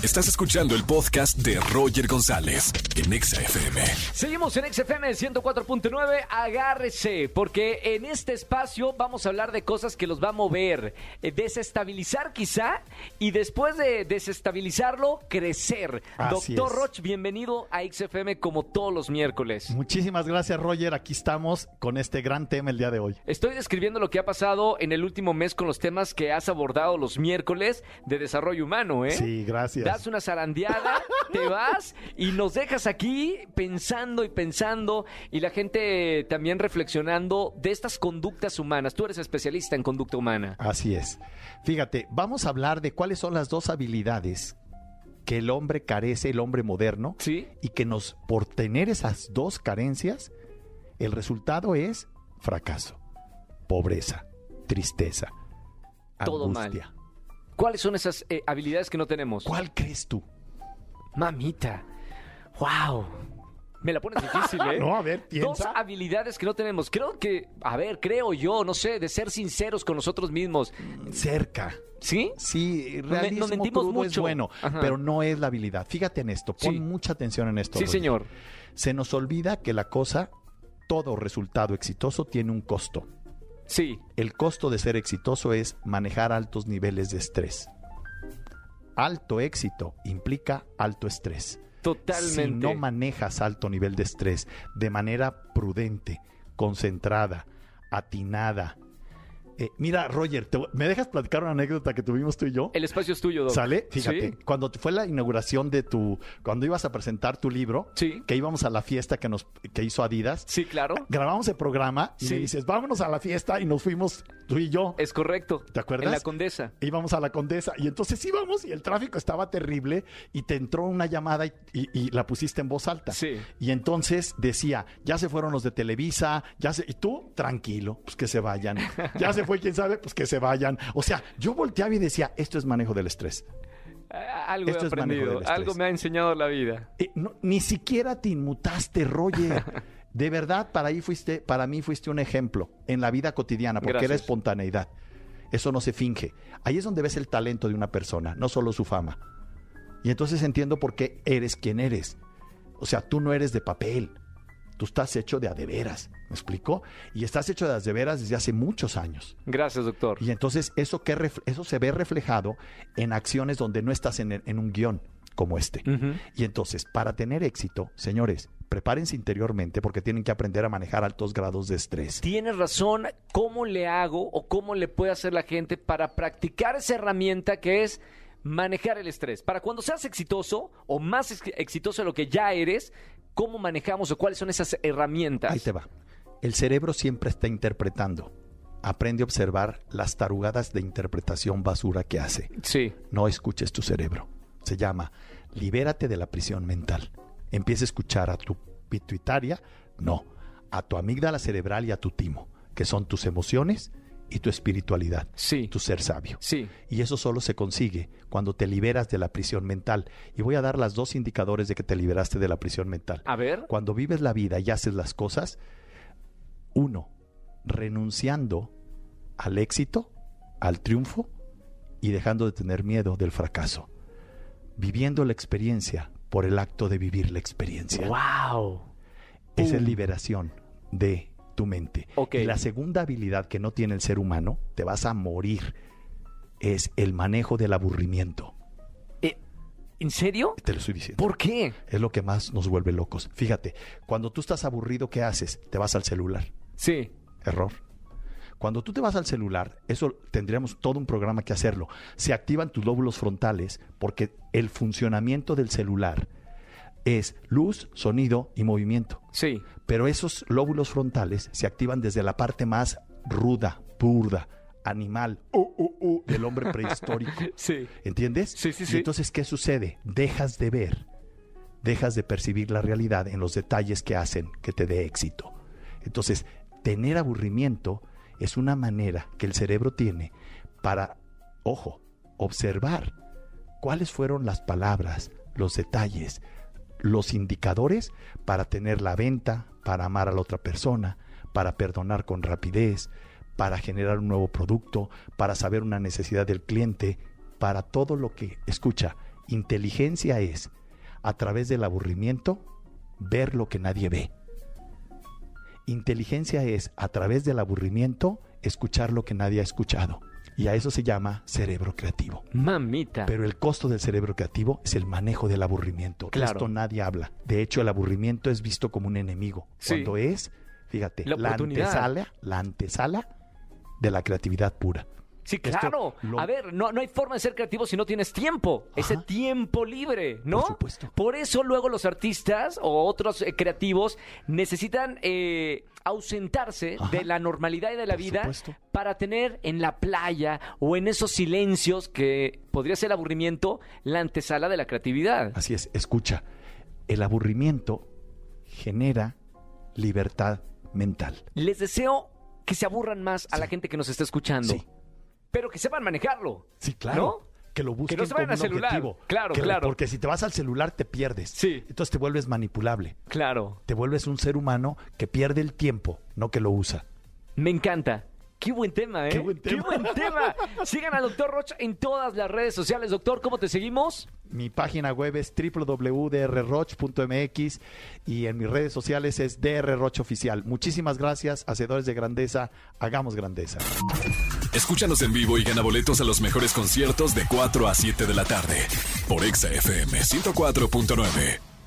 Estás escuchando el podcast de Roger González en Exa FM. Seguimos en XFM 104.9, agárrese, porque en este espacio vamos a hablar de cosas que los va a mover, eh, desestabilizar quizá, y después de desestabilizarlo, crecer. Así Doctor es. Roch, bienvenido a XFM como todos los miércoles. Muchísimas gracias, Roger. Aquí estamos con este gran tema el día de hoy. Estoy describiendo lo que ha pasado en el último mes con los temas que has abordado los miércoles de desarrollo humano, ¿eh? Sí, gracias. Das una zarandeada, te vas y nos dejas aquí pensando y pensando y la gente también reflexionando de estas conductas humanas. Tú eres especialista en conducta humana. Así es. Fíjate, vamos a hablar de cuáles son las dos habilidades que el hombre carece, el hombre moderno, ¿Sí? y que nos, por tener esas dos carencias, el resultado es fracaso, pobreza, tristeza, Todo angustia. ¿Cuáles son esas eh, habilidades que no tenemos? ¿Cuál crees tú? Mamita. Wow. Me la pones difícil, ¿eh? No, a ver, Dos piensa. habilidades que no tenemos. Creo que, a ver, creo yo, no sé, de ser sinceros con nosotros mismos. Cerca. ¿Sí? Sí, Nos realismo mentimos crudo es mucho. bueno, Ajá. pero no es la habilidad. Fíjate en esto, pon Sí. mucha atención en esto. Sí, Roger. señor. Se nos olvida que la cosa, todo resultado exitoso tiene un costo. Sí. El costo de ser exitoso es manejar altos niveles de estrés. Alto éxito implica alto estrés. Totalmente. Si no manejas alto nivel de estrés de manera prudente, concentrada, atinada. Eh, mira, Roger, te- ¿me dejas platicar una anécdota que tuvimos tú y yo? El espacio es tuyo, Doc. ¿Sale? Fíjate, Sí. cuando fue la inauguración de tu, cuando ibas a presentar tu libro, Sí. que íbamos a la fiesta que nos que hizo Adidas, Sí, claro. grabamos el programa y Sí. me dices, vámonos a la fiesta y nos fuimos tú y yo. Es correcto. ¿Te acuerdas? En la Condesa. Íbamos a la Condesa y entonces íbamos y el tráfico estaba terrible y te entró una llamada y, y- y la pusiste en voz alta. Sí. Y entonces decía, ya se fueron los de Televisa, ya se... Y tú, tranquilo, pues que se vayan. Ya se fue, quién sabe, pues que se vayan. O sea, yo volteaba y decía, esto es manejo del estrés. Algo Esto he aprendido. Algo me ha enseñado la vida. Eh, no, ni siquiera te inmutaste, Roger. De verdad, para, ahí fuiste, para mí fuiste un ejemplo en la vida cotidiana, porque era espontaneidad. Eso no se finge. Ahí es donde ves el talento de una persona, no solo su fama. Y entonces entiendo por qué eres quien eres. O sea, tú no eres de papel. Tú estás hecho de a de veras. ¿Me explico? Y estás hecho de a de veras desde hace muchos años. Gracias, doctor. Y entonces eso, que ref- eso se ve reflejado en acciones donde no estás en, en un guion como este. Y entonces, para tener éxito, señores, prepárense interiormente porque tienen que aprender a manejar altos grados de estrés. Tienes razón. ¿Cómo le hago o cómo le puede hacer la gente para practicar esa herramienta que es manejar el estrés? Para cuando seas exitoso o más ex- exitoso de lo que ya eres, ¿cómo manejamos o cuáles son esas herramientas? Ahí te va. El cerebro siempre está interpretando. Aprende a observar las tarugadas de interpretación basura que hace. Sí. No escuches tu cerebro. Se llama libérate de la prisión mental. Empieza a escuchar a tu pituitaria, no, a tu amígdala cerebral y a tu timo, que son tus emociones y tu espiritualidad, Sí. tu ser sabio. Sí. Y eso solo se consigue cuando te liberas de la prisión mental. Y voy a dar las dos indicadores de que te liberaste de la prisión mental. A ver. Cuando vives la vida y haces las cosas, uno, renunciando al éxito, al triunfo y dejando de tener miedo del fracaso. Viviendo la experiencia por el acto de vivir la experiencia. ¡Wow! Esa es liberación de tu mente. Ok. Y la segunda habilidad que no tiene el ser humano, te vas a morir, es el manejo del aburrimiento. Eh, ¿En serio? Te lo estoy diciendo. ¿Por qué? Es lo que más nos vuelve locos. Fíjate, cuando tú estás aburrido, ¿qué haces? Te vas al celular. Sí. Error. Cuando tú te vas al celular, eso tendríamos todo un programa que hacerlo. Se activan tus lóbulos frontales porque el funcionamiento del celular es luz, sonido y movimiento. Sí. Pero esos lóbulos frontales se activan desde la parte más ruda, burda, animal, uh, uh, uh, del hombre prehistórico. Sí. ¿Entiendes? Sí, sí, Y sí. entonces, ¿qué sucede? Dejas de ver, dejas de percibir la realidad en los detalles que hacen que te dé éxito. Entonces, tener aburrimiento es una manera que el cerebro tiene para, ojo, observar cuáles fueron las palabras, los detalles, los indicadores para tener la venta, para amar a la otra persona, para perdonar con rapidez, para generar un nuevo producto, para saber una necesidad del cliente, para todo lo que escucha. Inteligencia es, a través del aburrimiento, ver lo que nadie ve. Inteligencia es, a través del aburrimiento, escuchar lo que nadie ha escuchado. Y a eso se llama cerebro creativo. Mamita. Pero el costo del cerebro creativo es el manejo del aburrimiento. Claro. esto nadie habla. De hecho, el aburrimiento es visto como un enemigo. Sí. Cuando es, fíjate, La la, antesala, la antesala de la creatividad pura. Sí, claro. lo- A ver, no, no hay forma de ser creativo si no tienes tiempo. Ese tiempo libre, ¿no? Por supuesto. Por eso luego los artistas o otros eh, creativos necesitan eh, ausentarse Ajá. de la normalidad y de la Por vida supuesto. para tener en la playa o en esos silencios que podría ser aburrimiento la antesala de la creatividad. Así es, escucha, el aburrimiento genera libertad mental. Les deseo que se aburran más a la gente que nos está escuchando. Sí. Pero que sepan manejarlo. Sí, claro. ¿No? Que lo busquen no se vayan al celular. objetivo. Claro, Que- claro. Porque si te vas al celular te pierdes. Sí. Entonces te vuelves manipulable. Claro. Te vuelves un ser humano que pierde el tiempo, no que lo usa. Me encanta. Qué buen tema, ¿eh? Qué buen tema. buen tema. Sigan al doctor Rocha en todas las redes sociales. Doctor, ¿cómo te seguimos? Mi página web es www.drroch.mx y en mis redes sociales es drroch oficial. Muchísimas gracias, hacedores de grandeza. Hagamos grandeza. Escúchanos en vivo y gana boletos a los mejores conciertos de 4 a 7 de la tarde por Exa FM 104.9.